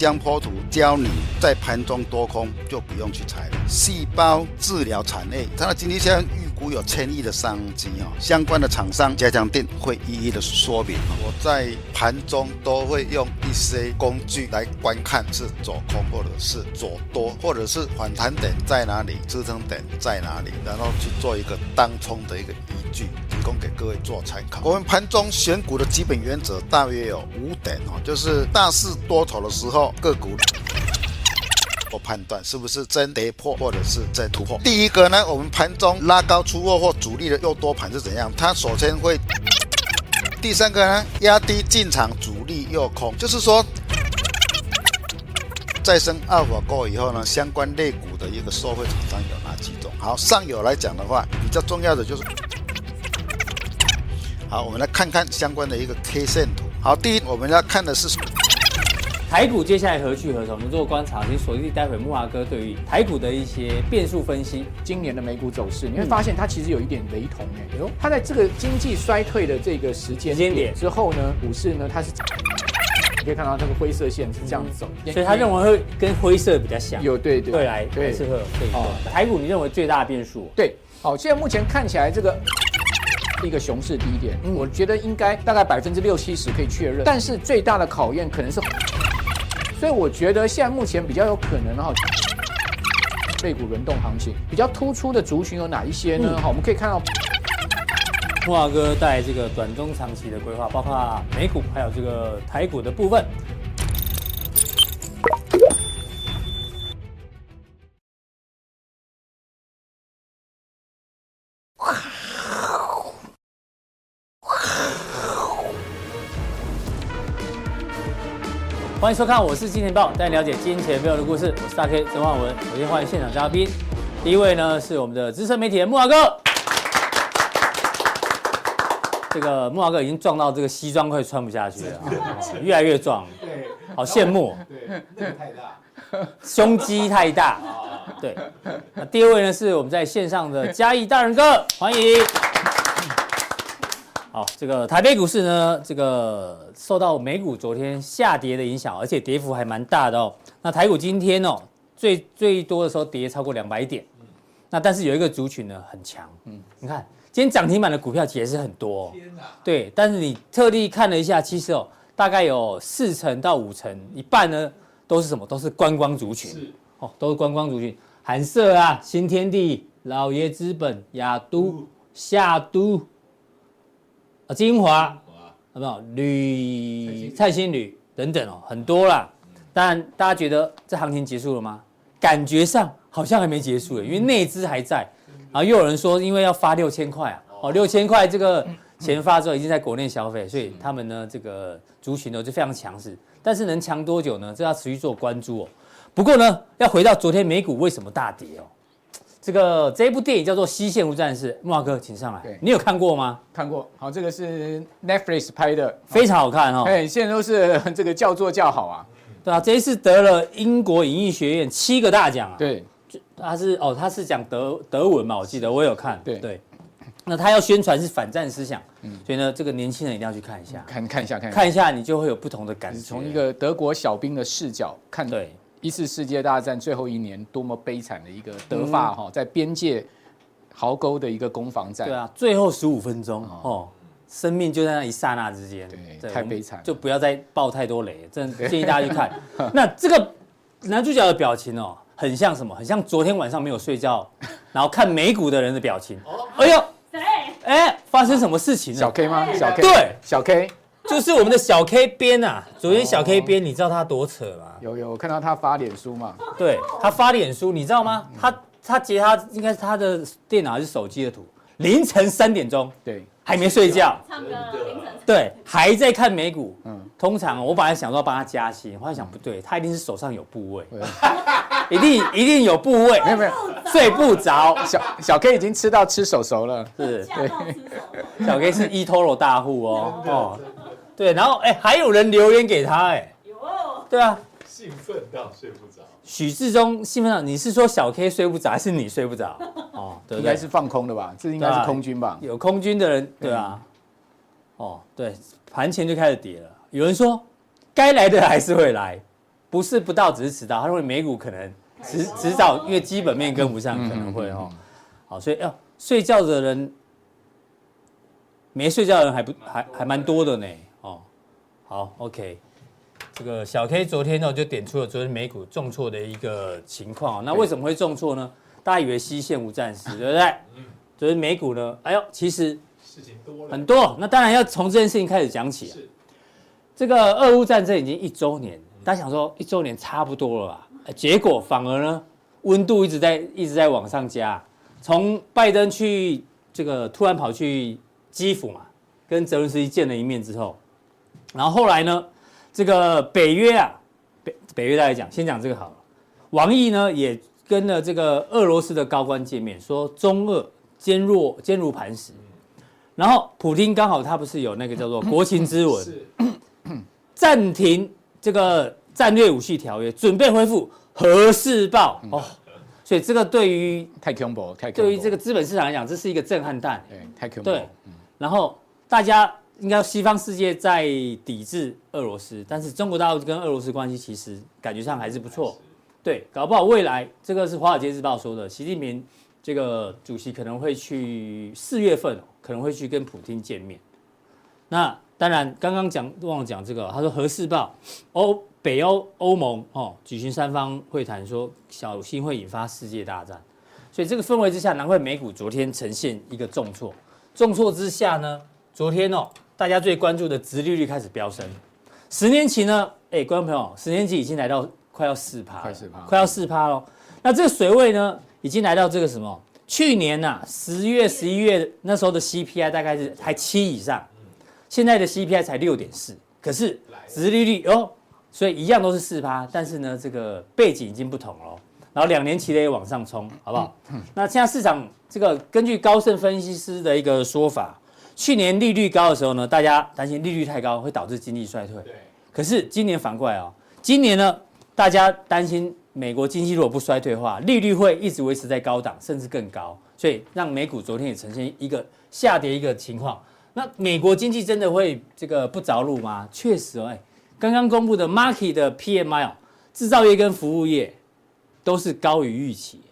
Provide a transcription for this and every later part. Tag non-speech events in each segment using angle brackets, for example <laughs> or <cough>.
江坡图教你在盘中多空就不用去猜了。细胞治疗产业，它的经济效益估有千亿的商机哦。相关的厂商加强店会一一的说明。我在盘中都会用一些工具来观看是走空或者是走多，或者是反弹点在哪里，支撑点在哪里，然后去做一个当冲的一个依据，提供给各位做参考。我们盘中选股的基本原则大约有五点哦，就是大势多头的时候，个股。我判断是不是真跌破，或者是真突破。第一个呢，我们盘中拉高出货或主力的诱多盘是怎样？它首先会。第三个呢，压低进场主力诱空，就是说，再生阿尔法过以后呢，相关类股的一个受惠厂商有哪几种？好，上游来讲的话，比较重要的就是，好，我们来看看相关的一个 K 线图。好，第一，我们要看的是。台股接下来何去何从？我们做观察，请锁定待会木华哥对于台股的一些变数分析。今年的美股走势，你会发现它其实有一点雷同哎，呦，它在这个经济衰退的这个时间点之后呢，股市呢它是，你可以看到这个灰色线是这样走，所以他认为会跟灰色比较像，有对对，未来对适合对哦。台股你认为最大的变数？对，好，现在目前看起来这个一个熊市低点，我觉得应该大概百分之六七十可以确认，但是最大的考验可能是。所以我觉得现在目前比较有可能哈，类股轮动行情比较突出的族群有哪一些呢？好，我们可以看到木华哥在这个短中长期的规划，包括美股还有这个台股的部分。欢迎收看，我是金钱豹，带你了解金钱背后的故事。我是大 K 曾焕文。首先欢迎现场嘉宾，第一位呢是我们的资深媒体人木华哥。这个木华哥已经壮到这个西装快穿不下去了，越来越壮，对，好羡慕。对，那个太大，胸肌太大。对，那第二位呢是我们在线上的嘉义大人哥，欢迎。好，这个台北股市呢，这个受到美股昨天下跌的影响，而且跌幅还蛮大的哦。那台股今天哦，最最多的时候跌超过两百点，那但是有一个族群呢很强，嗯，你看今天涨停板的股票其实是很多，哦，对，但是你特地看了一下，其实哦，大概有四成到五成，一半呢都是什么？都是观光族群，是。哦，都是观光族群，寒舍啊、新天地、老爷资本、亚都、夏都。精华，有没有铝、灿星铝等等哦，很多啦。但大家觉得这行情结束了吗？感觉上好像还没结束，因为内资还在。然后又有人说，因为要发六千块啊，哦，六千块这个钱发之后已经在国内消费，所以他们呢这个族群呢就非常强势。但是能强多久呢？这要持续做关注哦。不过呢，要回到昨天美股为什么大跌哦？这个这一部电影叫做《西线无战事》，木华哥，请上来。对，你有看过吗？看过。好，这个是 Netflix 拍的，非常好看哦。哎，现在都是 <laughs> 这个叫座叫好啊。对啊，这一次得了英国影艺学院七个大奖啊。对，他是哦，他是讲德德文嘛，我记得我有看。对对。那他要宣传是反战思想，嗯，所以呢，这个年轻人一定要去看一下，看看一下，看看一下，你就会有不同的感觉。从一个德国小兵的视角看，对。一次世界大战最后一年，多么悲惨的一个德法哈，在边界壕沟的一个攻防战。对啊，最后十五分钟哦，生命就在那一刹那之间。对，太悲惨，就不要再爆太多雷，真 <laughs> 建议大家去看。那这个男主角的表情哦，很像什么？很像昨天晚上没有睡觉，然后看美股的人的表情。哎呦，哎，发生什么事情了？小 K 吗？小 K。对，小 K。就是我们的小 K 编啊，<laughs> 昨天小 K 编，你知道他多扯吗？有有，我看到他发脸书嘛。对，他发脸书，你知道吗？他他截他应该是他的电脑还是手机的图，凌晨三点钟，对，还没睡觉，唱歌凌晨，对，还在看美股。嗯，通常我本来想说帮他加薪，后来想不对，他一定是手上有部位，<laughs> 一定一定有部位，没有没有，睡不着。小小 K 已经吃到吃手熟了，是，对，小 K 是 eToro 大户哦，哦。对，然后哎，还有人留言给他哎，有，对啊，兴奋到睡不着。许志忠兴奋到，你是说小 K 睡不着，还是你睡不着？哦，<laughs> 对，应该是放空的吧？这应该是空军吧？有空军的人，对啊。哦，对，盘前就开始跌了。有人说，该来的还是会来，不是不到，只是迟到。他认为美股可能迟迟早，因为基本面跟不上，可能会哦。好，所以要睡觉的人，没睡觉的人还不还还蛮多的呢。哦，好，OK。这个小 K 昨天呢就点出了昨天美股重挫的一个情况。那为什么会重挫呢？大家以为西线无战事，对不对？嗯。昨天美股呢，哎呦，其实事情多了很多。那当然要从这件事情开始讲起啊。是。这个俄乌战争已经一周年，大家想说一周年差不多了吧？结果反而呢，温度一直在一直在往上加。从拜登去这个突然跑去基辅嘛，跟泽伦斯基见了一面之后，然后后来呢，这个北约啊，北北约大家讲，先讲这个好了。王毅呢也跟了这个俄罗斯的高官见面，说中俄坚若坚如磐石。然后普京刚好他不是有那个叫做国情之文，暂停这个战略武器条约，准备恢复核试爆哦。所以这个对于太恐怖，太对于这个资本市场来讲，这是一个震撼弹。对，太恐怖。对，然后大家应该西方世界在抵制俄罗斯，但是中国大陆跟俄罗斯关系其实感觉上还是不错。对，搞不好未来这个是《华尔街日报》说的，习近平这个主席可能会去四月份可能会去跟普京见面。那当然，刚刚讲忘了讲这个，他说核试爆欧。北欧欧盟哦举行三方会谈，说小心会引发世界大战，所以这个氛围之下，难怪美股昨天呈现一个重挫。重挫之下呢，昨天哦大家最关注的殖利率开始飙升，十年期呢，哎，观众朋友，十年期已经来到快要四趴，快四趴，快要四趴喽。那这个水位呢，已经来到这个什么？去年呐、啊，十月、十一月那时候的 CPI 大概是还七以上，现在的 CPI 才六点四，可是殖利率哦。所以一样都是四趴，但是呢，这个背景已经不同了。然后两年期的也往上冲，好不好？<laughs> 那现在市场这个根据高盛分析师的一个说法，去年利率高的时候呢，大家担心利率太高会导致经济衰退。对。可是今年反过来哦，今年呢，大家担心美国经济如果不衰退的话，利率会一直维持在高档，甚至更高。所以让美股昨天也呈现一个下跌一个情况。那美国经济真的会这个不着陆吗？确实哦，哎。刚刚公布的 Market 的 PMI 哦，制造业跟服务业都是高于预期，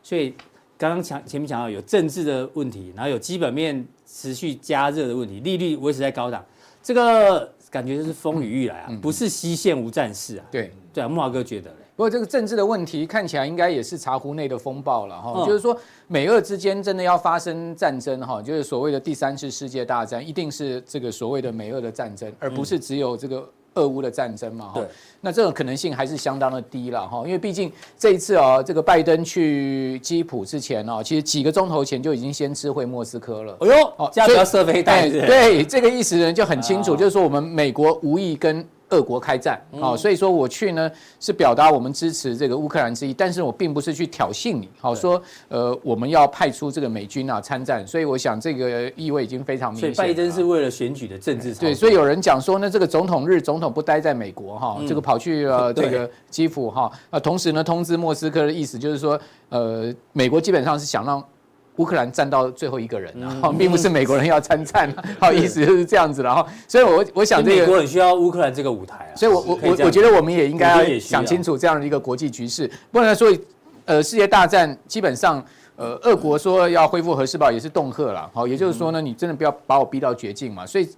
所以刚刚前前面讲到有政治的问题，然后有基本面持续加热的问题，利率维持在高档，这个感觉就是风雨欲来啊，不是西线无战事啊。对对啊，木华哥觉得嘞。不过这个政治的问题看起来应该也是茶壶内的风暴了哈，就是说美俄之间真的要发生战争哈，就是所谓的第三次世界大战，一定是这个所谓的美俄的战争，而不是只有这个。俄乌的战争嘛，哈，那这种可能性还是相当的低了哈，因为毕竟这一次啊，这个拜登去基辅之前哦，其实几个钟头前就已经先知会莫斯科了。哎呦，哦，这样不要射飞弹，对，这个意思呢就很清楚，就是说我们美国无意跟。俄国开战，好，所以说我去呢是表达我们支持这个乌克兰之意，但是我并不是去挑衅你，好说，呃，我们要派出这个美军啊参战，所以我想这个意味已经非常明显。所以拜登是为了选举的政治。对，所以有人讲说呢，这个总统日总统不待在美国哈，这个跑去呃 <laughs> 这个基辅哈，啊，同时呢通知莫斯科的意思就是说，呃，美国基本上是想让。乌克兰站到最后一个人，然后并不是美国人要参战，好意思就是这样子，然后，所以我我想这个美国很需要乌克兰这个舞台啊，所以我我我我觉得我们也应该要。想清楚这样的一个国际局势，不然说，呃，世界大战基本上，呃，俄国说要恢复核试爆也是恫吓了，好，也就是说呢，你真的不要把我逼到绝境嘛，所以。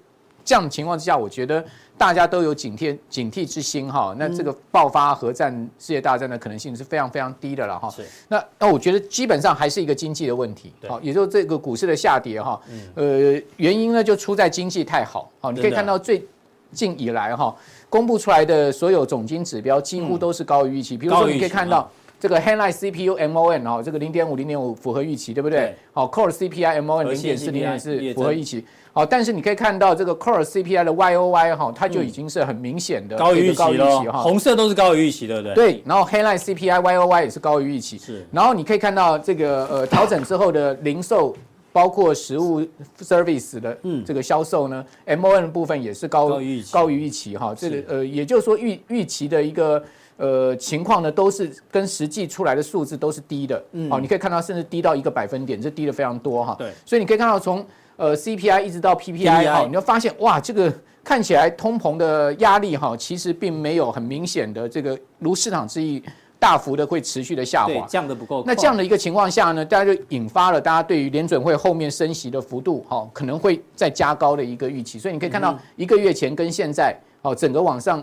这样的情况之下，我觉得大家都有警惕警惕之心哈。那这个爆发核战、世界大战的可能性是非常非常低的了哈。那那我觉得基本上还是一个经济的问题。好，也就是这个股市的下跌哈。呃，原因呢就出在经济太好。好，你可以看到最近以来哈，公布出来的所有总经指标几乎都是高于预期。比如说你可以看到这个 Headline CPU MON 哦，这个零点五零点五符合预期，对不对？好，Core CPI MON 零点四零点四符合预期。好，但是你可以看到这个 Core CPI 的 Y O Y 哈，它就已经是很明显的高于预期了。红色都是高于预期的，对不对？对，然后 Headline CPI Y O Y 也是高于预期。是，然后你可以看到这个呃调整之后的零售，包括实物 Service 的这个销售呢，M O N 的部分也是高于高于预期哈。这个呃，也就是说预预期的一个呃情况呢，都是跟实际出来的数字都是低的。嗯，好，你可以看到甚至低到一个百分点，这低的非常多哈。对，所以你可以看到从呃 CPI 一直到 PPI 哈，你就发现哇，这个看起来通膨的压力哈，其实并没有很明显的这个如市场之意。大幅的会持续的下滑，降的不够。那这样的一个情况下呢，大家就引发了大家对于联准会后面升息的幅度，哈，可能会再加高的一个预期。所以你可以看到一个月前跟现在，哦，整个往上。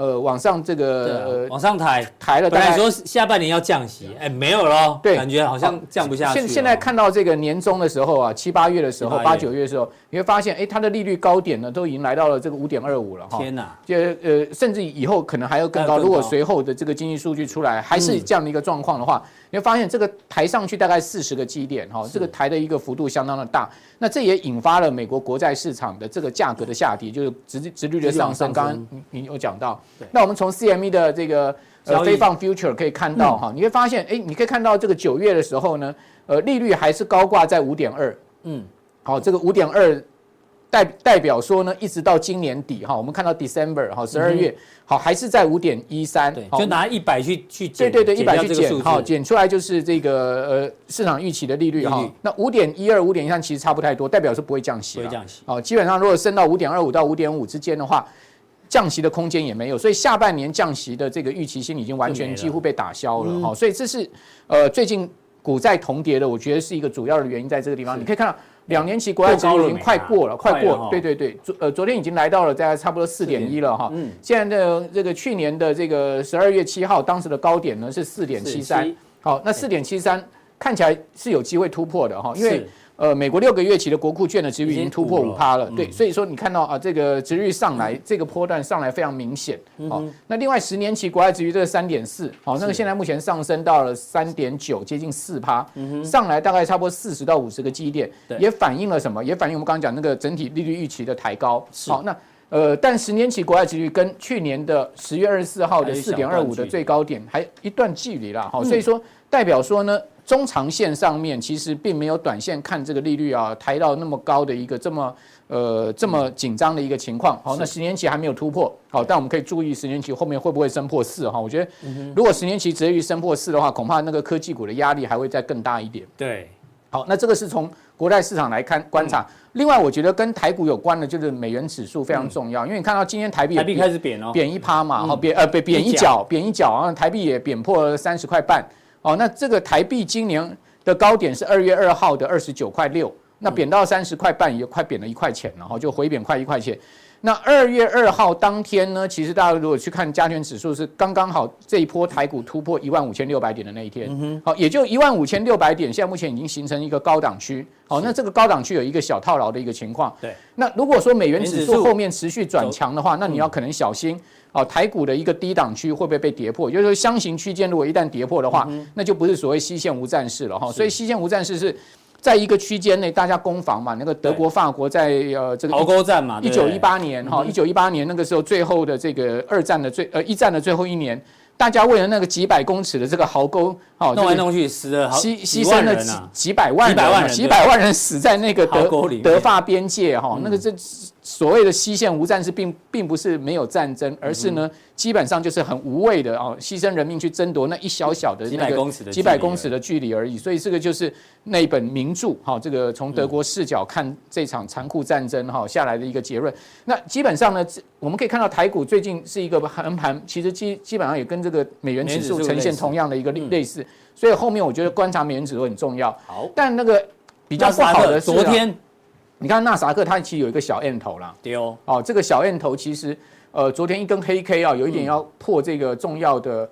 呃，往上这个呃，往上抬抬了。本来说下半年要降息，哎，没有了。对，感觉好像降不下去。现现在看到这个年终的时候啊，七八月的时候，八九月的时候，你会发现，哎，它的利率高点呢，都已经来到了这个五点二五了哈。天哪！就呃，甚至以后可能还要更高。如果随后的这个经济数据出来还是这样的一个状况的话，你会发现这个抬上去大概四十个基点哈，这个抬的一个幅度相当的大。那这也引发了美国国债市场的这个价格的下跌，就是直直率的上升。刚刚你你有讲到，那我们从 CME 的这个呃非放 future 可以看到哈，你会发现，哎，你可以看到这个九月的时候呢，呃，利率还是高挂在五点二，嗯，好，这个五点二。代代表说呢，一直到今年底哈，我们看到 December 哈，十二月好还是在五点一三，就拿一百去去减，对对对，一百去减，好减出来就是这个呃市场预期的利率哈。那五点一二、五点一三其实差不太多，代表是不会降息，不会降息。好，基本上如果升到五点二五到五点五之间的话，降息的空间也没有，所以下半年降息的这个预期心已经完全几乎被打消了哈。所以这是呃最近股债同跌的，我觉得是一个主要的原因在这个地方。你可以看到。两年期国债殖利率已经快过了，快过，对对对，昨呃昨天已经来到了大概差不多四点一了哈。嗯，现在的这个去年的这个十二月七号当时的高点呢是四点七三，好，那四点七三看起来是有机会突破的哈，因为。呃，美国六个月期的国库券的值率已经突破五趴了，对，所以说你看到啊，这个值率上来，这个波段上来非常明显。好，那另外十年期国债殖利率这个三点四，好，那个现在目前上升到了三点九，接近四趴，上来大概差不多四十到五十个基点，也反映了什么？也反映我们刚刚讲那个整体利率预期的抬高。好，那呃，但十年期国债殖利率跟去年的十月二十四号的四点二五的最高点还一段距离了。好，所以说代表说呢。中长线上面其实并没有短线看这个利率啊抬到那么高的一个这么呃这么紧张的一个情况。好，那十年期还没有突破。好，但我们可以注意十年期后面会不会升破四哈？我觉得如果十年期直接升破四的话，恐怕那个科技股的压力还会再更大一点。对，好，那这个是从国债市场来看观察。另外，我觉得跟台股有关的就是美元指数非常重要，因为你看到今天台币台币开始贬哦，贬一趴嘛，好贬呃贬贬一角，贬一角，然后台币也贬破三十块半。哦，那这个台币今年的高点是二月二号的二十九块六，那贬到三十块半也快贬了一块钱了，然后就回贬快一块钱。那二月二号当天呢，其实大家如果去看加权指数是刚刚好这一波台股突破一万五千六百点的那一天，好，也就一万五千六百点，现在目前已经形成一个高档区。好，那这个高档区有一个小套牢的一个情况。对，那如果说美元指数后面持续转强的话，那你要可能小心。哦，台股的一个低档区会不会被跌破？也就是说，箱型区间如果一旦跌破的话，那就不是所谓西线无战事了哈。所以西线无战事是在一个区间内大家攻防嘛。那个德国、法国在呃这个壕沟战嘛，一九一八年哈，一九一八年那个时候最后的这个二战的最呃一战的最后一年。大家为了那个几百公尺的这个壕沟，哦，弄来弄去死了，牺牺牲了几几百万人，几百万人，几百万人死在那个德德法边界哈，那个这所谓的西线无战事，并并不是没有战争，而是呢，基本上就是很无谓的哦，牺牲人命去争夺那一小小的那个几百公尺的距离而已。所以这个就是那本名著哈，这个从德国视角看这场残酷战争哈下来的一个结论。那基本上呢，我们可以看到台股最近是一个横盘，其实基基本上也跟这个。美元指数呈现同样的一个类似，所以后面我觉得观察美元指数很重要。好，但那个比较不好的，昨天你看纳萨克它其实有一个小 M 头啦。对哦，哦，这个小 M 头其实呃昨天一根黑 K 啊，有一点要破这个重要的。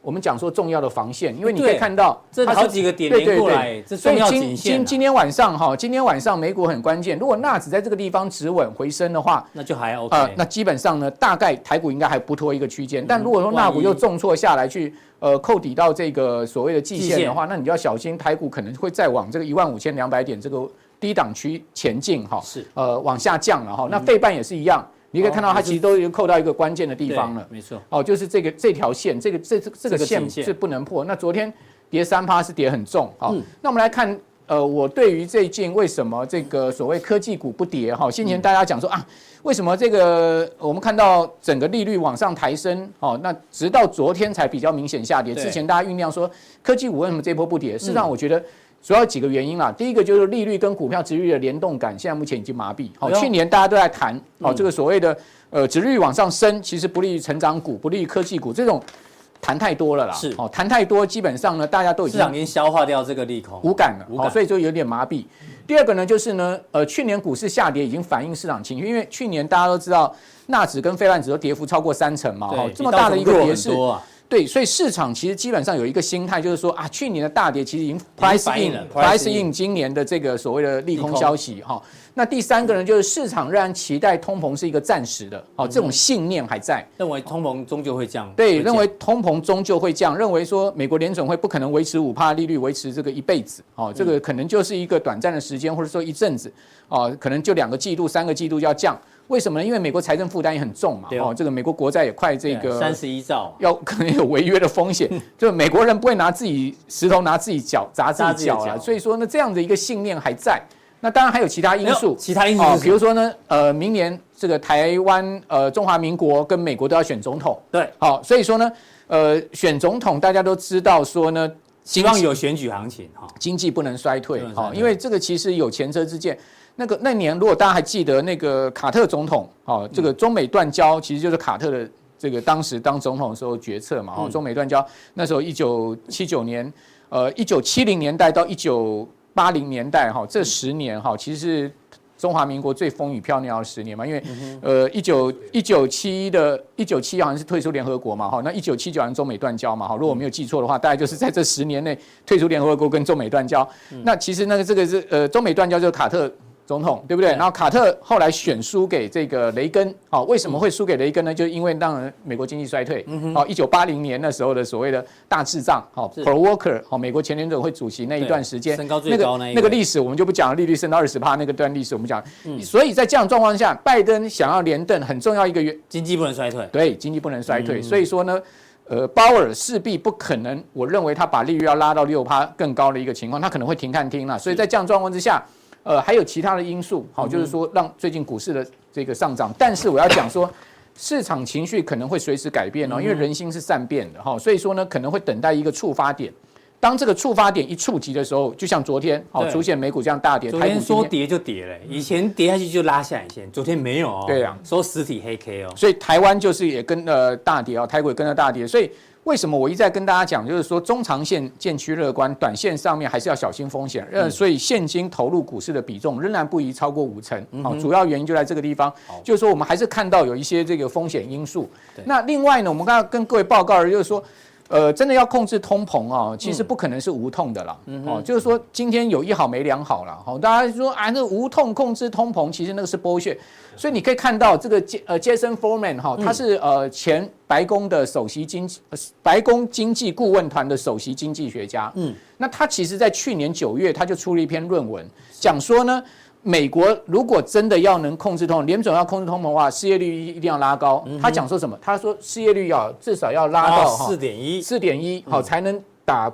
我们讲说重要的防线，因为你可以看到这好几个点连过来，这重要颈线。所以今今今天晚上哈，今天晚上美股很关键。如果纳指在这个地方止稳回升的话，那就还 OK。呃，那基本上呢，大概台股应该还不脱一个区间。但如果说纳股又重挫下来，去呃扣底到这个所谓的季线的话，那你就要小心，台股可能会再往这个一万五千两百点这个低档区前进哈。是呃往下降了哈。那费半也是一样。你可以看到，它其实都已经扣到一个关键的地方了。没错。哦，就是这个这条线，这个这这这个线是不能破。那昨天跌三趴是跌很重。哈，那我们来看，呃，我对于最近为什么这个所谓科技股不跌？哈，先前大家讲说啊，为什么这个我们看到整个利率往上抬升？哦，那直到昨天才比较明显下跌。之前大家酝酿说科技股为什么这波不跌？事实上，我觉得。主要几个原因啦。第一个就是利率跟股票殖利率的联动感，现在目前已经麻痹。好，去年大家都在谈，哦，这个所谓的呃殖利率往上升，其实不利于成长股，不利于科技股这种。谈太多了啦，是哦，谈太多，基本上呢，大家都已经市场已经消化掉这个利空，无感了，无感，所以就有点麻痹。第二个呢，就是呢，呃，去年股市下跌已经反映市场情绪，因为去年大家都知道纳指跟非半指都跌幅超过三成嘛，哈，这么大的一个跌势，对，所以市场其实基本上有一个心态，就是说啊，去年的大跌其实已经 price in，price in 今年的这个所谓的利空消息，哈。那第三个呢，就是市场仍然期待通膨是一个暂时的，哦，这种信念还在，认为通膨终究会降。对，认为通膨终究会降，认为说美国联准会不可能维持五帕利率维持这个一辈子，哦，这个可能就是一个短暂的时间，或者说一阵子，哦，可能就两个季度、三个季度就要降。为什么呢？因为美国财政负担也很重嘛，哦，这个美国国债也快这个三十一兆，要 <laughs> 可能有违约的风险，<laughs> 就美国人不会拿自己石头拿自己脚砸自己脚了，所以说呢，这样的一个信念还在。那当然还有其他因素，其他因素啊，比如说呢，呃，明年这个台湾呃中华民国跟美国都要选总统，对，好，所以说呢，呃，选总统大家都知道说呢，希望有选举行情哈，经济不能衰退哈，因为这个其实有前车之鉴。那个那年如果大家还记得那个卡特总统，哦，这个中美断交其实就是卡特的这个当时当总统的时候决策嘛，哦，中美断交那时候一九七九年，呃，一九七零年代到一九。八零年代哈，这十年哈，其实是中华民国最风雨飘摇的十年嘛，因为呃一九一九七一的一九七一好像是退出联合国嘛哈，那一九七九年中美断交嘛哈，如果我没有记错的话，大概就是在这十年内退出联合国跟中美断交。那其实那个这个是呃中美断交就是卡特。总统对不对？然后卡特后来选输给这个雷根，好，为什么会输给雷根呢？就因为当然美国经济衰退，好，一九八零年那时候的所谓的大滞胀，好，Paul Volcker，好，美国前联准会主席那一段时间，那个那个历史我们就不讲了，利率升到二十趴那个段历史我们讲，所以在这样状况下，拜登想要连任，很重要一个原经济不能衰退，对，经济不能衰退，所以说呢，呃，鲍尔势必不可能，我认为他把利率要拉到六趴更高的一个情况，他可能会停看听了，所以在这样状况之下。呃，还有其他的因素，好，就是说让最近股市的这个上涨，但是我要讲说，市场情绪可能会随时改变哦，因为人心是善变的哈，所以说呢，可能会等待一个触发点，当这个触发点一触及的时候，就像昨天好出现美股这样大跌，昨天说跌就跌了，以前跌下去就拉下影线，昨天没有哦，对呀，收实体黑 K 哦，所以台湾就是也跟呃大跌哦，台股也跟着大跌，所以。为什么我一再跟大家讲，就是说中长线渐趋乐观，短线上面还是要小心风险。呃，所以现金投入股市的比重仍然不宜超过五成。好，主要原因就在这个地方，就是说我们还是看到有一些这个风险因素。那另外呢，我们刚刚跟各位报告的就是说。呃，真的要控制通膨啊，其实不可能是无痛的啦。哦，就是说今天有一好没两好了。好，大家说啊，那无痛控制通膨，其实那个是剥削。所以你可以看到这个杰呃杰森·佛曼哈，他是呃前白宫的首席经济白宫经济顾问团的首席经济学家。嗯，那他其实在去年九月他就出了一篇论文，讲说呢。美国如果真的要能控制通膨，联准要控制通膨的话，失业率一定要拉高。他讲说什么？他说失业率要至少要拉到四点一，四点一，好才能打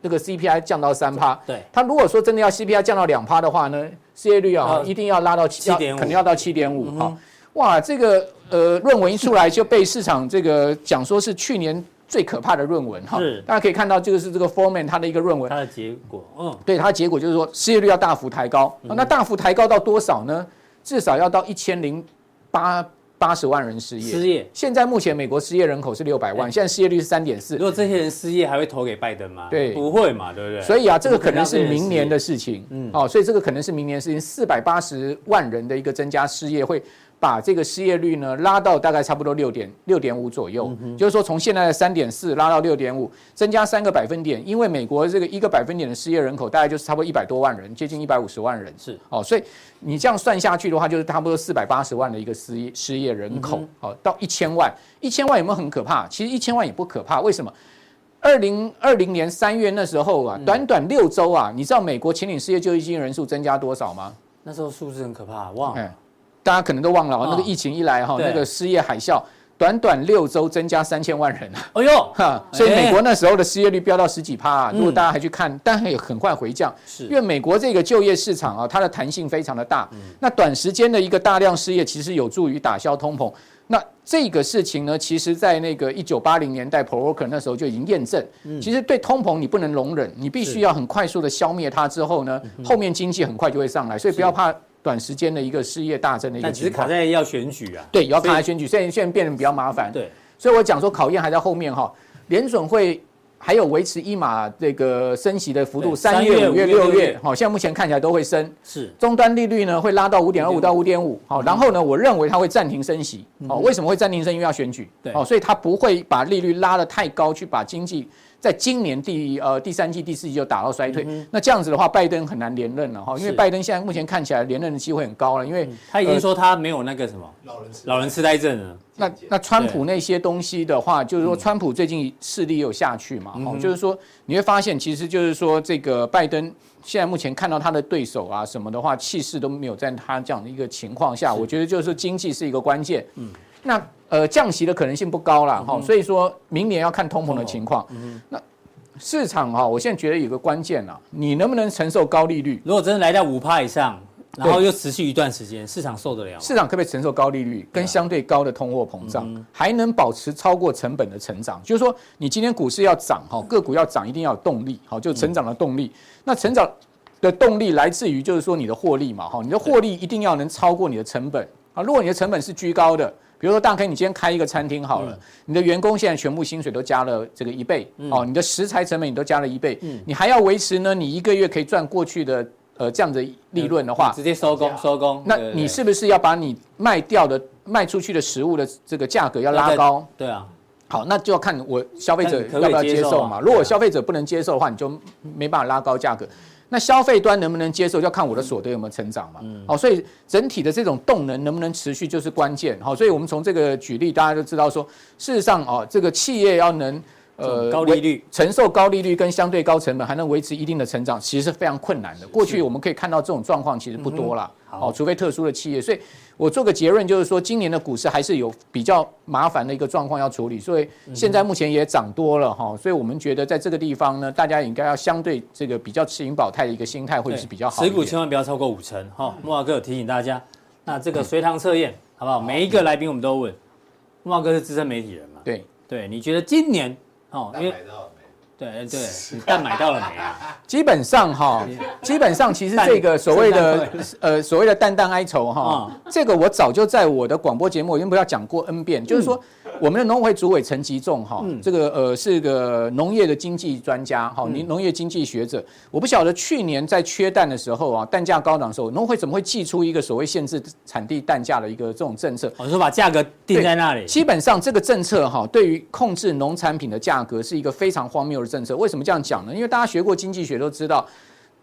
那个 CPI 降到三趴。对，他如果说真的要 CPI 降到两趴的话呢，失业率啊一定要拉到七点五，可能要到七点五。哈，哇，这个呃论文一出来就被市场这个讲说是去年。最可怕的论文哈，是。大家可以看到，这个是这个 Foreman 他的一个论文，它的结果，嗯，对，它的结果就是说失业率要大幅抬高，嗯、那大幅抬高到多少呢？至少要到一千零八八十万人失业。失业，现在目前美国失业人口是六百万，欸、现在失业率是三点四。如果这些人失业，还会投给拜登吗？对，不会嘛，对不对？所以啊，这个可能是明年的事情，嗯，哦，所以这个可能是明年的事情，四百八十万人的一个增加失业会。把这个失业率呢拉到大概差不多六点六点五左右，就是说从现在的三点四拉到六点五，增加三个百分点。因为美国这个一个百分点的失业人口大概就是差不多一百多万人，接近一百五十万人。是哦，所以你这样算下去的话，就是差不多四百八十万的一个失业失业人口。哦，到一千万，一千万有没有很可怕？其实一千万也不可怕。为什么？二零二零年三月那时候啊，短短六周啊，你知道美国请领失业救济金人数增加多少吗？那时候数字很可怕，忘了。大家可能都忘了，那个疫情一来哈，那个失业海啸，短短六周增加三千万人。啊！哎呦！哈，所以美国那时候的失业率飙到十几趴啊！如果大家还去看，但也很快回降，是。因为美国这个就业市场啊，它的弹性非常的大。那短时间的一个大量失业，其实有助于打消通膨。那这个事情呢，其实在那个一九八零年代 Volcker 那时候就已经验证，其实对通膨你不能容忍，你必须要很快速的消灭它之后呢，后面经济很快就会上来，所以不要怕短时间的一个失业大增的一个情况。其实卡在要选举啊，对，要卡在选举，现在现在变得比较麻烦。对，所以我讲说考验还在后面哈，联准会。还有维持一码这个升息的幅度，三月、五月、六月，好，现在目前看起来都会升。是，终端利率呢会拉到五点二五到五点五，好，然后呢，我认为它会暂停升息。哦，为什么会暂停升？因为要选举。对，哦，所以它不会把利率拉得太高，去把经济。在今年第呃第三季第四季就打到衰退，那这样子的话，拜登很难连任了哈，因为拜登现在目前看起来连任的机会很高了，因为他已经说他没有那个什么老人老人痴呆症了。那那川普那些东西的话，就是说川普最近势力也有下去嘛，哦，就是说你会发现，其实就是说这个拜登现在目前看到他的对手啊什么的话，气势都没有在他这样的一个情况下，我觉得就是说经济是一个关键。嗯，那。呃，降息的可能性不高了哈，所以说明年要看通膨的情况。那市场哈，我现在觉得有个关键啊，你能不能承受高利率？如果真的来到五趴以上，然后又持续一段时间，市场受得了？市场可不可以承受高利率跟相对高的通货膨胀，还能保持超过成本的成长？就是说，你今天股市要涨哈，个股要涨，一定要有动力，好，就成长的动力。那成长的动力来自于就是说你的获利嘛，哈，你的获利一定要能超过你的成本啊。如果你的成本是居高的。比如说，大 K，你今天开一个餐厅好了，嗯、你的员工现在全部薪水都加了这个一倍，嗯、哦，你的食材成本你都加了一倍，嗯、你还要维持呢？你一个月可以赚过去的呃这样的利润的话，直接收工收工。那你是不是要把你卖掉的卖出去的食物的这个价格要拉高？对啊。好，那就要看我消费者要不要接受嘛。如果消费者不能接受的话，你就没办法拉高价格。那消费端能不能接受，就要看我的所得有没有成长嘛。嗯。好，所以整体的这种动能能不能持续就是关键。好，所以我们从这个举例，大家就知道说，事实上哦，这个企业要能呃高利率承受高利率跟相对高成本，还能维持一定的成长，其实是非常困难的。过去我们可以看到这种状况其实不多了。好，除非特殊的企业，所以。我做个结论，就是说今年的股市还是有比较麻烦的一个状况要处理，所以现在目前也涨多了哈，所以我们觉得在这个地方呢，大家应该要相对这个比较持盈保泰的一个心态，会是比较好。持股千万不要超过五成哈。木华哥有提醒大家，那这个随堂测验好不好？每一个来宾我们都问，木华哥是资深媒体人嘛？对对，你觉得今年哦，因为。对对，<laughs> 你蛋买到了没啊？基本上哈，<laughs> 基本上其实这个所谓的呃所谓的蛋蛋哀愁哈，这个我早就在我的广播节目，我已经不要讲过 N 遍，就是说我们的农委主委陈吉仲哈，这个呃是个农业的经济专家哈，农农业经济学者，我不晓得去年在缺蛋的时候啊，蛋价高涨的时候，农会怎么会寄出一个所谓限制产地蛋价的一个这种政策？我说把价格定在那里。基本上这个政策哈，对于控制农产品的价格是一个非常荒谬的政策。为什么这样讲呢？因为大家学过经济学都知道，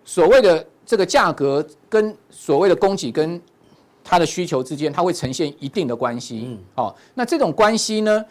所谓的这个价格跟所谓的供给跟它的需求之间，它会呈现一定的关系。嗯，好，那这种关系呢，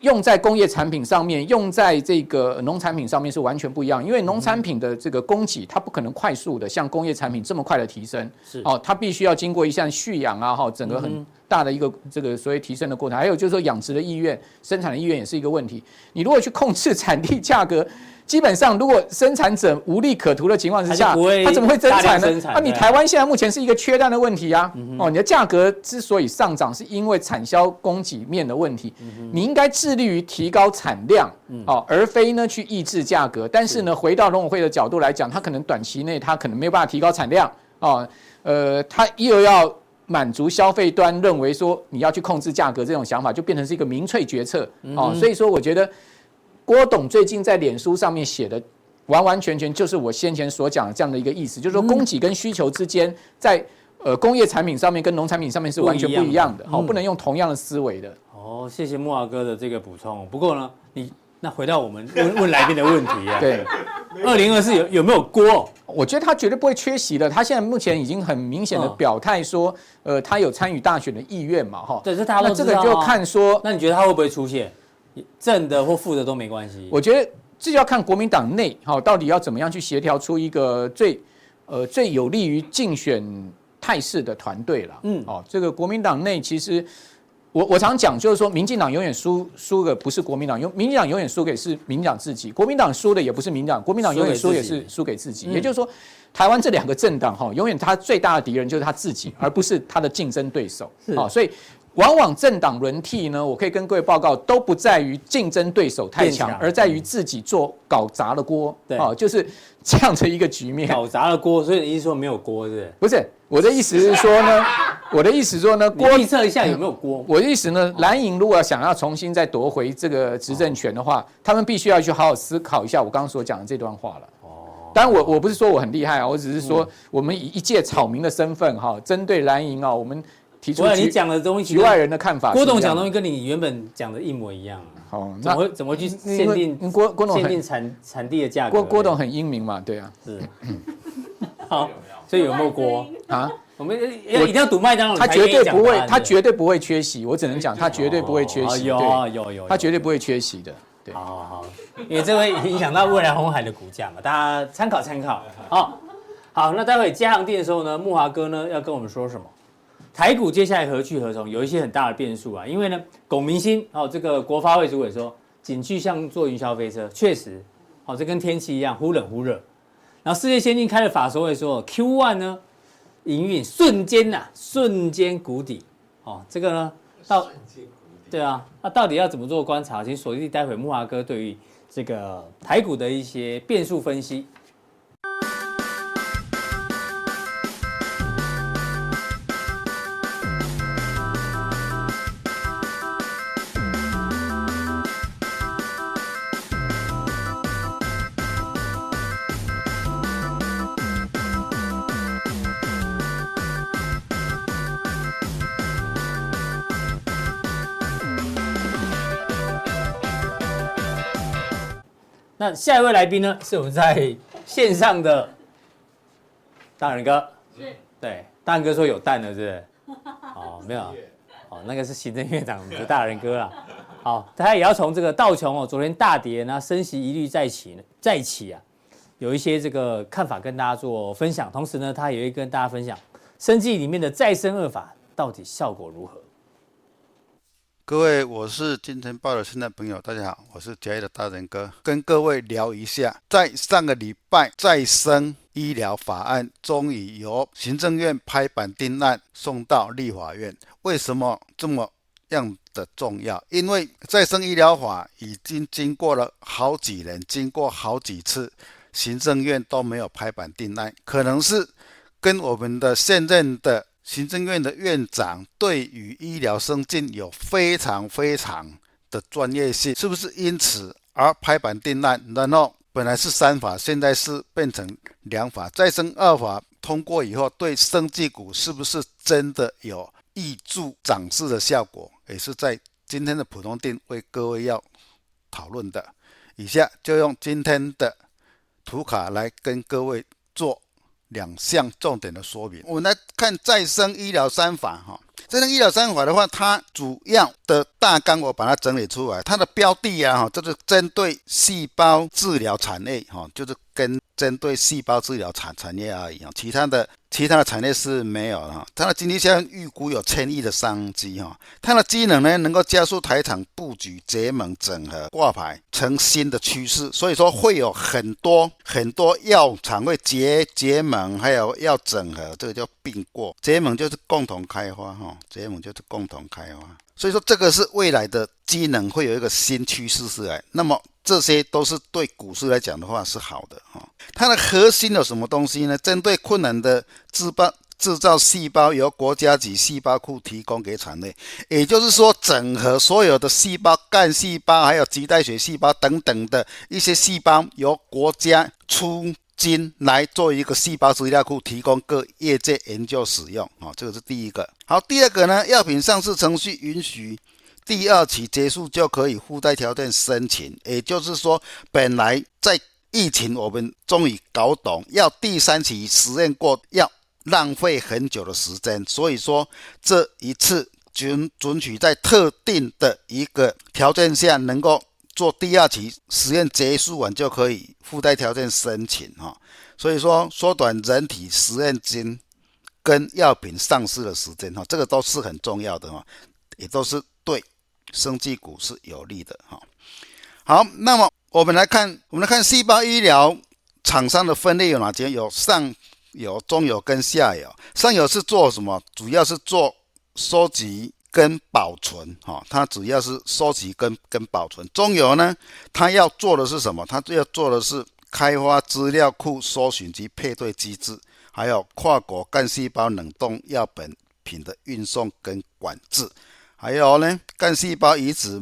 用在工业产品上面，用在这个农产品上面是完全不一样。因为农产品的这个供给，它不可能快速的像工业产品这么快的提升。是，哦，它必须要经过一项蓄养啊，哈，整个很大的一个这个所谓提升的过程。还有就是说养殖的意愿、生产的意愿也是一个问题。你如果去控制产地价格，基本上，如果生产者无利可图的情况之下，他怎么会增产呢？那你台湾现在目前是一个缺蛋的问题啊！哦，你的价格之所以上涨，是因为产销供给面的问题。你应该致力于提高产量，哦，而非呢去抑制价格。但是呢，回到农委会的角度来讲，它可能短期内它可能没有办法提高产量，哦，呃，他又要满足消费端认为说你要去控制价格这种想法，就变成是一个民粹决策。哦，所以说我觉得。郭董最近在脸书上面写的，完完全全就是我先前所讲的这样的一个意思，就是说供给跟需求之间，在呃工业产品上面跟农产品上面是完全不一样的，好，不能用同样的思维的。哦，谢谢木阿哥的这个补充。不过呢，你那回到我们问 <laughs> 问来宾的问题啊，对，二零二四有有没有郭？我觉得他绝对不会缺席的。他现在目前已经很明显的表态说，呃，他有参与大选的意愿嘛，哈。对，是他那这个就看说，那你觉得他会不会出现？正的或负的都没关系。我觉得这就要看国民党内哈，到底要怎么样去协调出一个最呃最有利于竞选态势的团队了。嗯，哦，这个国民党内其实我我常讲就是说，民进党永远输输的不是国民党，永民进党永远输给是民进党自己。国民党输的也不是民进党，国民党永远输也是输给自己。也就是说，台湾这两个政党哈，永远他最大的敌人就是他自己，而不是他的竞争对手。好，所以。往往政党轮替呢，我可以跟各位报告，都不在于竞争对手太强，而在于自己做搞砸了锅。对，哦，<laughs> 就是这样的一个局面。搞砸了锅，所以你意思说没有锅，是不是？我的意思是说呢，<laughs> 我的意思是说呢，锅预测一下有没有锅。我的意思呢，蓝营如果想要重新再夺回这个执政权的话，他们必须要去好好思考一下我刚刚所讲的这段话了。哦，当然我我不是说我很厉害啊，我只是说我们以一介草民的身份哈，针对蓝营啊，我们。提出你讲的东西，局外人的看法。郭董讲的东西跟你原本讲的一模一样。好，怎么怎么去限定郭郭董限定产产地的价格？郭郭董很英明嘛，对啊。是。<laughs> 好，所以有没有锅啊？我们要一定要赌麦当劳。他绝对不会，他绝对不会缺席。我只能讲，他绝对不会缺席。有有有，他绝对不会缺席的。对。好好好，因为这会影响到未来红海的股价嘛，大家参考参考。好，好，那待会加航店的时候呢，木华哥呢要跟我们说什么？台股接下来何去何从？有一些很大的变数啊！因为呢，龚明鑫哦，这个国发会主委说，景气像坐云霄飞车，确实，哦，这跟天气一样，忽冷忽热。然后世界先进开的法说会说，Q1 呢，营运瞬间呐、啊，瞬间谷底，哦，这个呢，到，对啊，那到底要怎么做观察？请锁定待会木华哥对于这个台股的一些变数分析。那下一位来宾呢？是我们在线上的大仁哥。对，大仁哥说有蛋了，是不是？<laughs> 哦，没有。哦，那个是行政院长的大仁哥啦。好，他也要从这个道琼哦，昨天大跌，那升息一律再起呢，再起啊，有一些这个看法跟大家做分享。同时呢，他也会跟大家分享生计里面的再生二法到底效果如何。各位，我是金钱豹的新的朋友，大家好，我是嘉义的大仁哥，跟各位聊一下，在上个礼拜再生医疗法案终于由行政院拍板定案送到立法院，为什么这么样的重要？因为再生医疗法已经经过了好几年，经过好几次行政院都没有拍板定案，可能是跟我们的现任的。行政院的院长对于医疗生进有非常非常的专业性，是不是因此而拍板定案？然后本来是三法，现在是变成两法，再生二法通过以后，对生技股是不是真的有挹注涨势的效果？也是在今天的普通錠为各位要讨论的。以下就用今天的图卡来跟各位做。两项重点的说明，我们来看再生医疗三法哈。再生医疗三法的话，它主要的大纲我把它整理出来，它的标的啊哈，就是针对细胞治疗产业哈，就是跟针对细胞治疗产产业而已啊，其他的。其他的产业是没有了，它的经济现在预估有千亿的商机哈，它的机能呢能够加速台厂布局结盟整合挂牌成新的趋势，所以说会有很多很多药厂会结结盟，还有要整合，这个叫并购，结盟就是共同开发哈，结盟就是共同开发，所以说这个是未来的机能会有一个新趋势出来，那么。这些都是对股市来讲的话是好的哈。它的核心有什么东西呢？针对困难的制包制造细胞，由国家级细胞库提供给产业，也就是说，整合所有的细胞、干细胞，还有脐带血细胞等等的一些细胞，由国家出金来做一个细胞资料库，提供各业界研究使用啊。这个是第一个。好，第二个呢，药品上市程序允许。第二期结束就可以附带条件申请，也就是说，本来在疫情我们终于搞懂，要第三期实验过要浪费很久的时间，所以说这一次准准许在特定的一个条件下能够做第二期实验结束完就可以附带条件申请哈，所以说缩短人体实验金跟药品上市的时间哈，这个都是很重要的哈，也都是。生技股是有利的哈。好，那么我们来看，我们来看细胞医疗厂商的分类有哪些？有上游、中游跟下游。上游是做什么？主要是做收集跟保存，哈，它主要是收集跟跟保存。中游呢，它要做的是什么？它要做的是开发资料库、搜寻及配对机制，还有跨国干细胞冷冻样本品的运送跟管制，还有呢，干细胞移植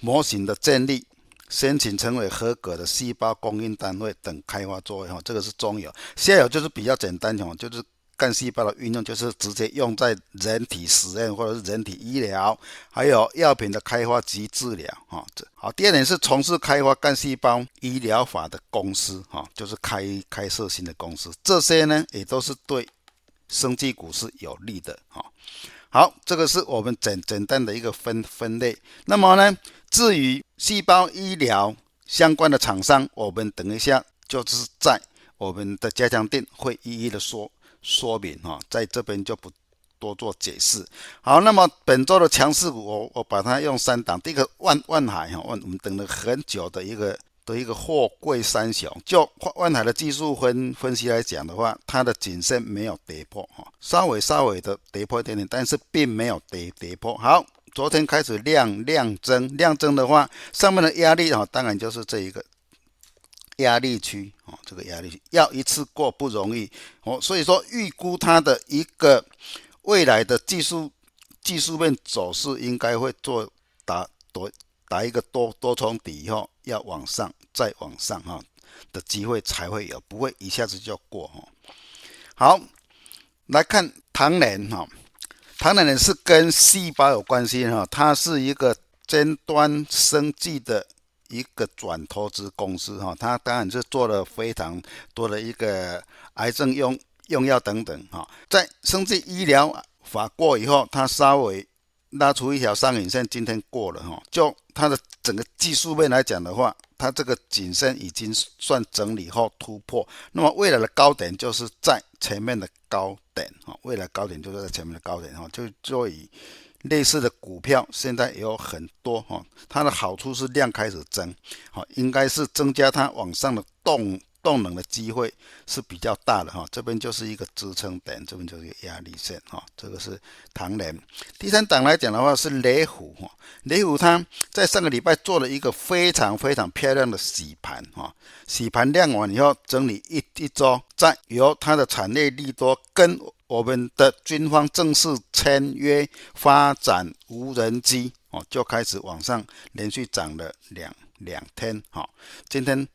模型的建立，申请成为合格的细胞供应单位等开发作业，哈，这个是中油。下游就是比较简单，哦，就是。干细胞的运用就是直接用在人体实验或者是人体医疗，还有药品的开发及治疗，哈，这好。第二点是从事开发干细胞医疗法的公司，哈，就是开开设新的公司，这些呢也都是对生技股是有利的，哈。好，这个是我们简简单的一个分分类。那么呢，至于细胞医疗相关的厂商，我们等一下就是在我们的加强店会一一的说。说明哈，在这边就不多做解释。好，那么本周的强势股，我我把它用三档。第一个万万海哈，万我们等了很久的一个的一个货柜三雄。就万海的技术分分析来讲的话，它的颈线没有跌破哈，稍微稍微的跌破一点点，但是并没有跌跌破。好，昨天开始量量增，量增的话，上面的压力哈，当然就是这一个。压力区哦，这个压力区要一次过不容易哦，所以说预估它的一个未来的技术技术面走势应该会做打多打一个多多重底以后要往上再往上哈的机会才会有，不会一下子就过哈。好，来看唐人哈，唐人是跟细胞有关系哈，它是一个尖端生技的。一个转投资公司哈，它当然是做了非常多的一个癌症用用药等等哈，在生技医疗法过以后，它稍微拉出一条上影线，今天过了哈，就它的整个技术面来讲的话，它这个颈线已经算整理后突破，那么未来的高点就是在前面的高点哈，未来高点就是在前面的高点哈，就就以。类似的股票现在也有很多哈，它的好处是量开始增，好，应该是增加它往上的动动能的机会是比较大的哈。这边就是一个支撑点，这边就是一个压力线哈。这个是唐人。第三档来讲的话是雷虎哈，雷虎它在上个礼拜做了一个非常非常漂亮的洗盘哈，洗盘亮完以后整理一一周，再由它的产业利多跟。我们的军方正式签约发展无人机哦，就开始往上连续涨了两两天哈。今天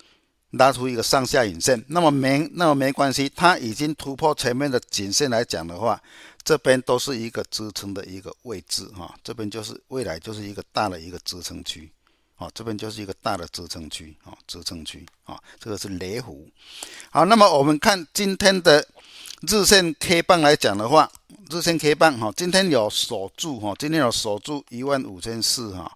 拉出一个上下影线，那么没那么没关系，它已经突破前面的颈线来讲的话，这边都是一个支撑的一个位置哈。这边就是未来就是一个大的一个支撑区，好，这边就是一个大的支撑区啊，支撑区啊，这个是雷虎。好，那么我们看今天的。日线 K 棒来讲的话，日线 K 棒哈，今天有守住哈，今天有守住一万五千四哈，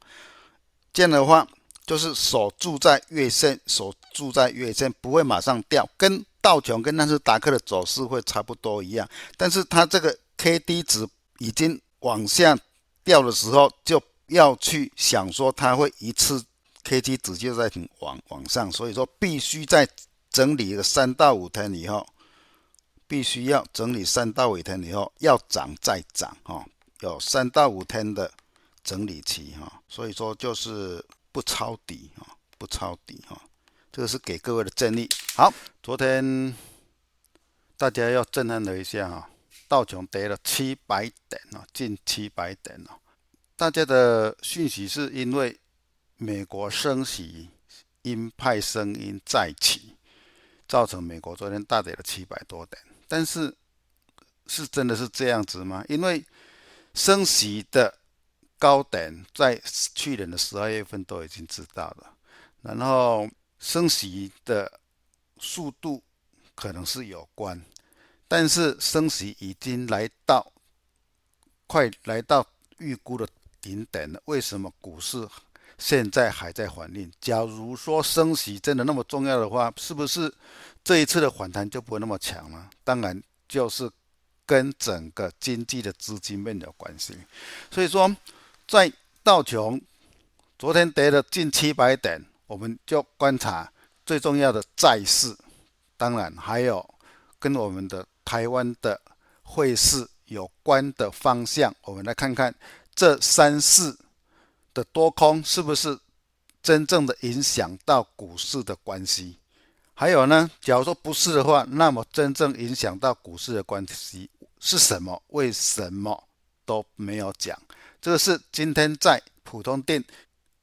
这样的话就是守住在月线，守住在月线不会马上掉，跟道琼跟纳斯达克的走势会差不多一样，但是它这个 K D 值已经往下掉的时候，就要去想说它会一次 K D 值就在往往上，所以说必须在整理一个三到五天以后。必须要整理三到五天以后，要涨再涨哈，有三到五天的整理期哈，所以说就是不抄底啊，不抄底哈，这个是给各位的建议。好，昨天大家要震撼了一下哈，道琼跌了七百点哦，近七百点哦，大家的讯息是因为美国升息，鹰派声音再起，造成美国昨天大跌了七百多点。但是，是真的是这样子吗？因为升息的高点在去年的十二月份都已经知道了，然后升息的速度可能是有关，但是升息已经来到快来到预估的顶点了。为什么股市现在还在反应？假如说升息真的那么重要的话，是不是？这一次的反弹就不会那么强了，当然就是跟整个经济的资金面有关系。所以说，在道琼昨天跌了近七百点，我们就观察最重要的债市，当然还有跟我们的台湾的汇市有关的方向。我们来看看这三市的多空是不是真正的影响到股市的关系？还有呢，假如说不是的话，那么真正影响到股市的关系是什么？为什么都没有讲？这个是今天在普通店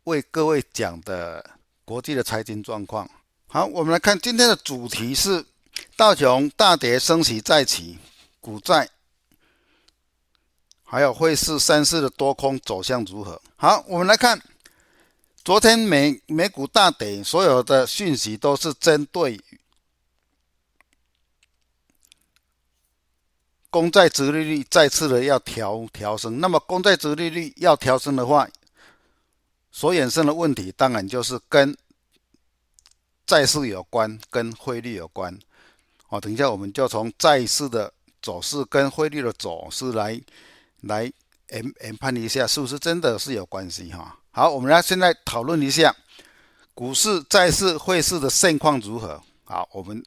为各位讲的国际的财经状况。好，我们来看今天的主题是道琼大跌，升息再起，股债。还有汇市三市的多空走向如何？好，我们来看，昨天美美股大跌，所有的讯息都是针对公债殖利率再次的要调调升。那么公债殖利率要调升的话，所衍生的问题当然就是跟债市有关，跟汇率有关。好，等一下我们就从债市的走势跟汇率的走势来。来研研判一下，是不是真的是有关系哈？好，我们来现在讨论一下股市、债市、汇市的现况如何。好，我们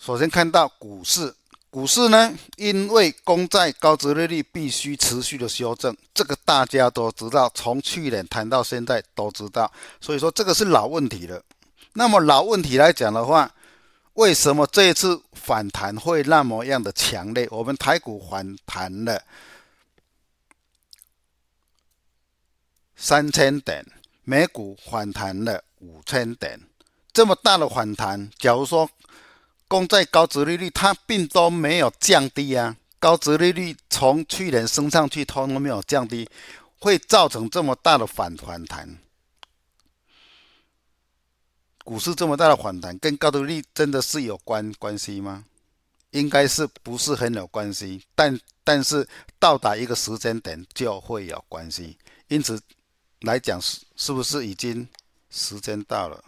首先看到股市，股市呢，因为公债高殖利率必须持续的修正，这个大家都知道，从去年谈到现在都知道，所以说这个是老问题了。那么老问题来讲的话，为什么这一次反弹会那么样的强烈？我们台股反弹了三千点，美股反弹了五千点，这么大的反弹，假如说公债高值利率它并都没有降低啊，高值利率从去年升上去，通通没有降低，会造成这么大的反反弹。股市这么大的反弹，跟高利率真的是有关关系吗？应该是不是很有关系，但但是到达一个时间点就会有关系。因此来讲，是是不是已经时间到了？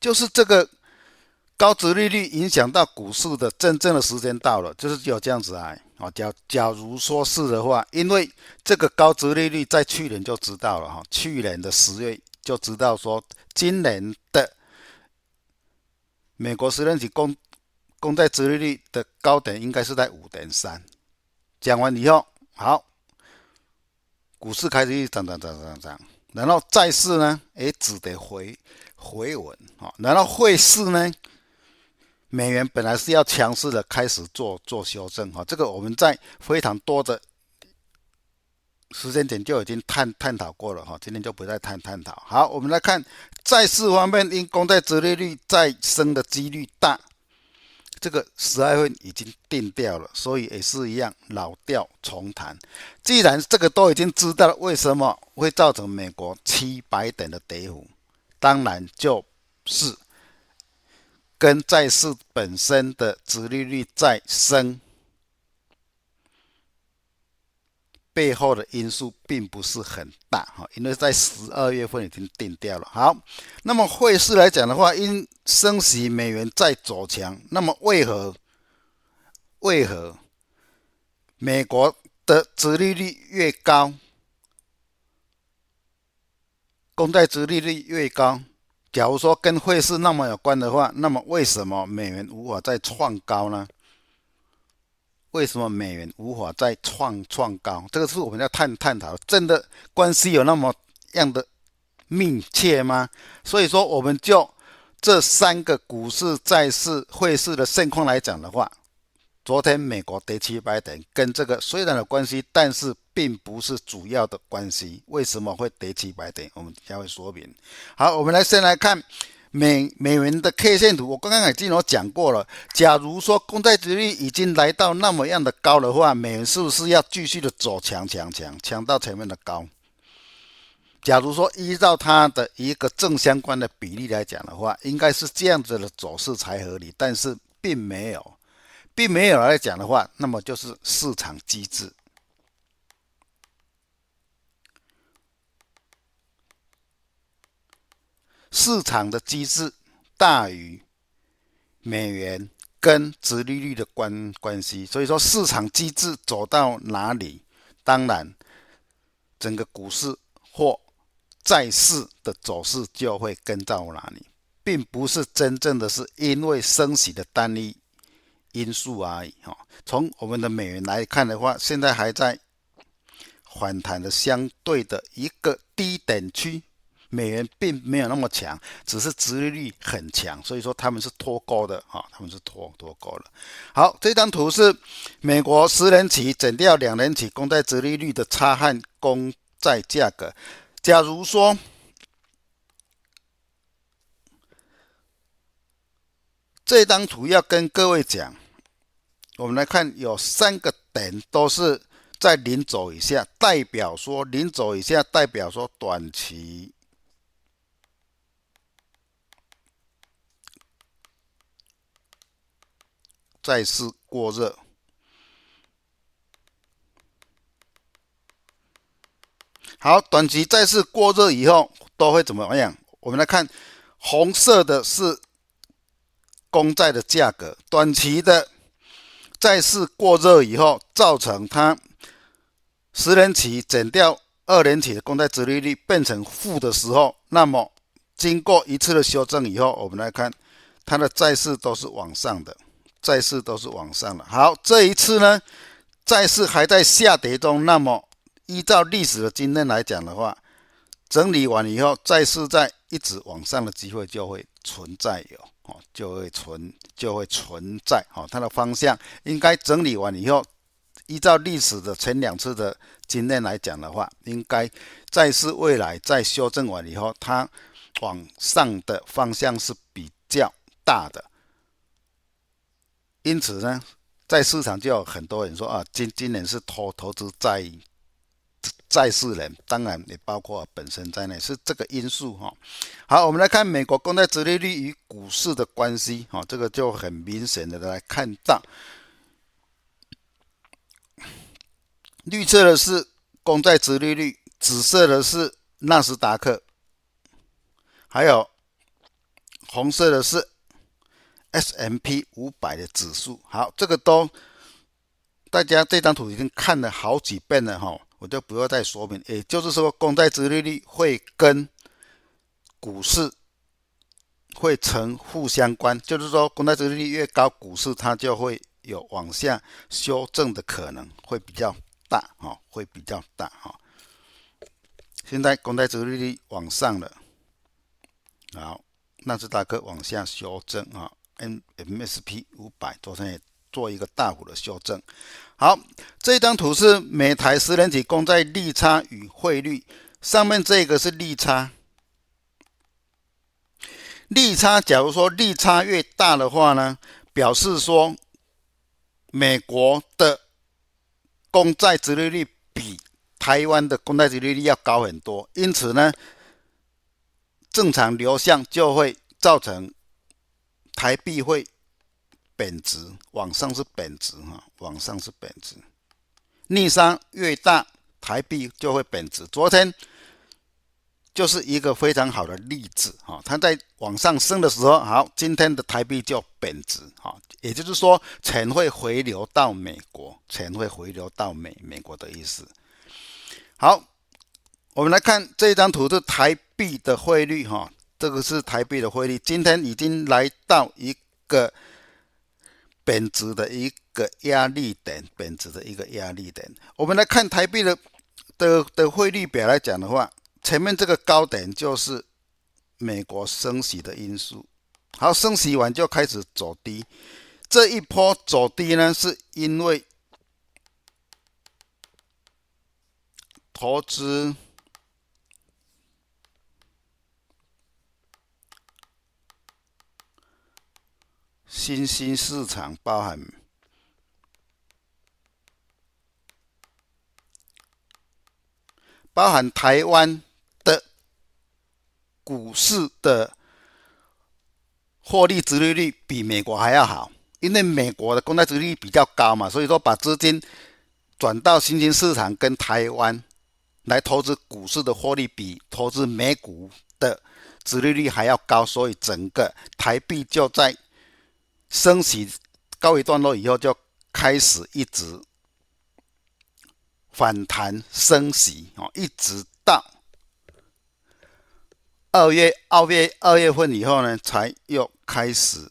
就是这个。高值利率影响到股市的真正的时间到了，就是有这样子啊！啊，假假如说是的话，因为这个高值利率在去年就知道了哈，去年的十月就知道说，今年的美国十年期公公债殖利率的高点应该是在五点三。讲完以后，好，股市开始一涨涨涨涨涨，然后债市呢，也只得回回稳啊，然后汇市呢？美元本来是要强势的开始做做修正哈，这个我们在非常多的时间点就已经探探讨过了哈，今天就不再探探讨。好，我们来看债市方面，因公债殖利率再升的几率大，这个十二月份已经定掉了，所以也是一样老调重弹。既然这个都已经知道了，为什么会造成美国七百点的跌幅？当然就是。跟债市本身的殖利率在升背后的因素并不是很大哈，因为在十二月份已经定掉了。好，那么汇市来讲的话，因升息美元在走强，那么为何为何美国的殖利率越高，公债殖利率越高？假如说跟汇市那么有关的话，那么为什么美元无法再创高呢？为什么美元无法再创创高？这个是我们要探探讨，真的关系有那么样的密切吗？所以说，我们就这三个股市、债市、汇市的现况来讲的话。昨天美国跌七百点，跟这个虽然有关系，但是并不是主要的关系。为什么会跌七百点？我们将会说明。好，我们来先来看美美元的 K 线图。我刚刚已经有讲过了。假如说公债殖利率已经来到那么样的高的话，美元是不是要继续的走强强强强到前面的高？假如说依照它的一个正相关的比例来讲的话，应该是这样子的走势才合理，但是并没有。并没有来讲的话，那么就是市场机制。市场的机制大于美元跟殖利率的关关系，所以说市场机制走到哪里，当然整个股市或债市的走势就会跟到哪里。并不是真正的是因为升息的单一因素而已哈。从我们的美元来看的话，现在还在反弹的相对的一个低点区。美元并没有那么强，只是殖利率很强，所以说他们是脱钩的啊，他们是脱脱钩了。好，这张图是美国十年期减掉两年期公债殖利率的差和公债价格。假如说这张图要跟各位讲，我们来看有三个点都是在零轴以下，代表说零轴以下代表说短期。债市过热，好，短期债市过热以后都会怎么样？我们来看，红色的是公债的价格，短期的债市过热以后，造成它十年期减掉二年期的公债殖利率变成负的时候，那么经过一次的修正以后，我们来看它的债市都是往上的。债市都是往上的。好，这一次呢，债市还在下跌中。那么，依照历史的经验来讲的话，整理完以后，债市在一直往上的机会就会存在有哦，就会存就会存在哦。它的方向应该整理完以后，依照历史的前两次的经验来讲的话，应该债市未来在修正完以后，它往上的方向是比较大的。因此呢，在市场就有很多人说啊，今今年是投投资在在市人，当然也包括本身在内，是这个因素哈。好，我们来看美国公债殖利率与股市的关系哈，这个就很明显的来看到，绿色的是公债殖利率，紫色的是纳斯达克，还有红色的是。S M P 五百的指数，好，这个都大家这张图已经看了好几遍了哈，我就不要再说明。也就是说，公债殖利率会跟股市会成负相关，就是说，公债殖利率越高，股市它就会有往下修正的可能，会比较大哈，会比较大哈。现在公债殖利率往上了，好，纳斯达克往下修正啊。M MSP 五百昨天也做一个大幅的修正。好，这张图是美台十年期公债利差与汇率，上面这个是利差。利差，假如说利差越大的话呢，表示说美国的公债殖利率比台湾的公债殖利率要高很多，因此呢，正常流向就会造成。台币会贬值，往上是贬值哈，往上是贬值。逆差越大，台币就会贬值。昨天就是一个非常好的例子哈，它在往上升的时候，好，今天的台币就贬值哈，也就是说钱会回流到美国，钱会回流到美美国的意思。好，我们来看这张图是台币的汇率哈。这个是台币的汇率，今天已经来到一个贬值的一个压力点，贬值的一个压力点。我们来看台币的的的汇率表来讲的话，前面这个高点就是美国升息的因素，好，升息完就开始走低，这一波走低呢，是因为投资。新兴市场包含包含台湾的股市的获利殖利率比美国还要好，因为美国的公债殖利率比较高嘛，所以说把资金转到新兴市场跟台湾来投资股市的获利比投资美股的殖利率还要高，所以整个台币就在。升息告一段落以后，就开始一直反弹升息哦，一直到二月二月二月份以后呢，才又开始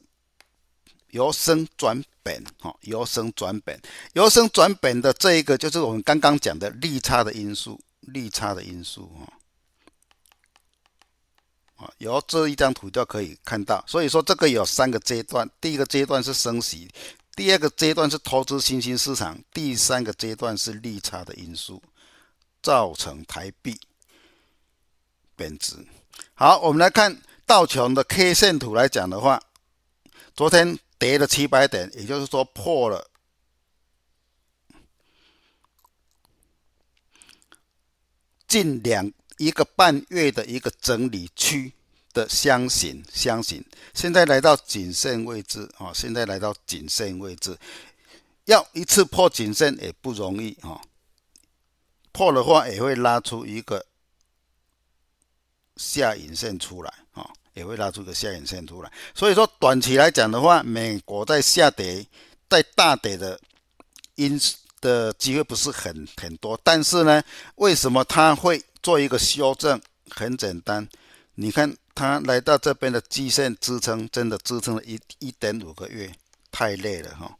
由升转本哦，由升转本，由升转本的这一个就是我们刚刚讲的利差的因素，利差的因素，哦，啊，由这一张图就可以看到，所以说这个有三个阶段，第一个阶段是升息，第二个阶段是投资新兴市场，第三个阶段是利差的因素，造成台币贬值。好，我们来看道琼的 K 线图来讲的话，昨天跌了七百点，也就是说破了近两一个半月的一个整理区的箱型，箱型现在来到颈线位置啊，现在来到颈线位置，要一次破颈线也不容易啊，破的话也会拉出一个。下影线出来啊，也会拉出个下影线出来。所以说，短期来讲的话，美国在下跌、在大跌的因的机会不是很很多。但是呢，为什么它会做一个修正？很简单，你看他来到这边的基线支撑，真的支撑了一一点五个月，太累了哈。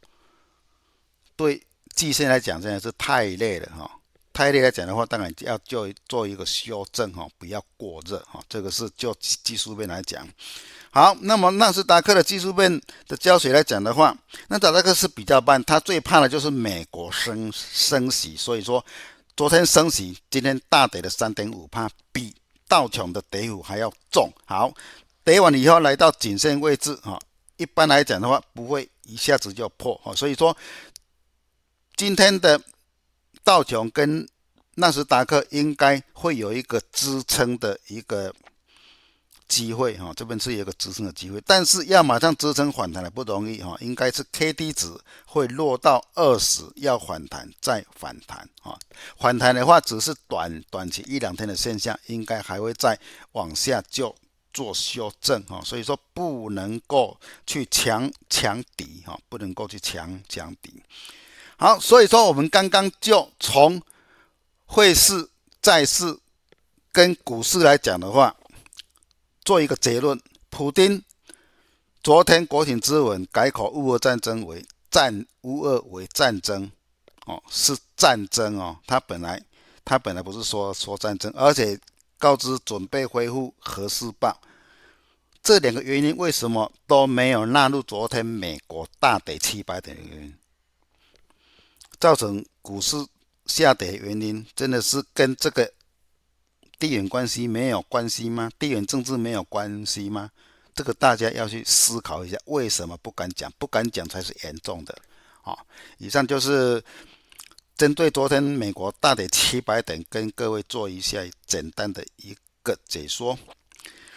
对季线来讲，真的是太累了哈。太累来讲的话，当然要做做一个修正哈，不要过热哈。这个是就技术面来讲。好，那么纳斯达克的技术面的胶水来讲的话，纳斯达克是比较慢，他最怕的就是美国升升息，所以说昨天升息，今天大跌了三点五趴，比道琼的跌幅还要重。好，跌完以后来到颈线位置哈，一般来讲的话不会一下子就破哈，所以说今天的。道琼跟纳斯达克应该会有一个支撑的一个机会哈，这边是有个支撑的机会，但是要马上支撑反弹的不容易哈，应该是 K D 值会落到二十，要反弹再反弹啊，反弹的话只是短短期一两天的现象，应该还会再往下就做修正哈，所以说不能够去强强底哈，不能够去强强底。好，所以说我们刚刚就从汇市、债市跟股市来讲的话，做一个结论：普丁昨天国情咨文改口乌俄战争为战乌俄为战争，哦，是战争哦。他本来他本来不是说说战争，而且告知准备恢复核试爆。这两个原因为什么都没有纳入昨天美国大跌七百点的原因？造成股市下跌原因，真的是跟这个地缘关系没有关系吗？地缘政治没有关系吗？这个大家要去思考一下，为什么不敢讲？不敢讲才是严重的。好，以上就是针对昨天美国大跌七百点，跟各位做一下简单的一个解说。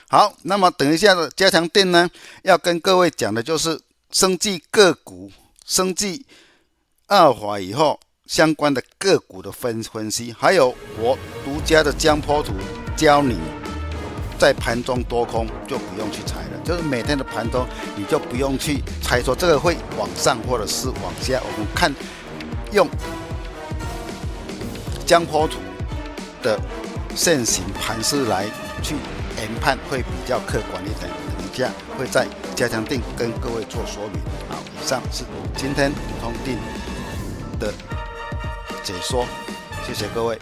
好，那么等一下的加强电呢，要跟各位讲的就是生技个股，生技。二法以后相关的个股的分分析，还有我独家的江坡图，教你在盘中多空就不用去猜了，就是每天的盘中你就不用去猜说这个会往上或者是往下，我们看用江坡图的线型盘势来去研判会比较客观一点。等一下会在加强定跟各位做说明。好，以上是今天普通定的解说，谢谢各位。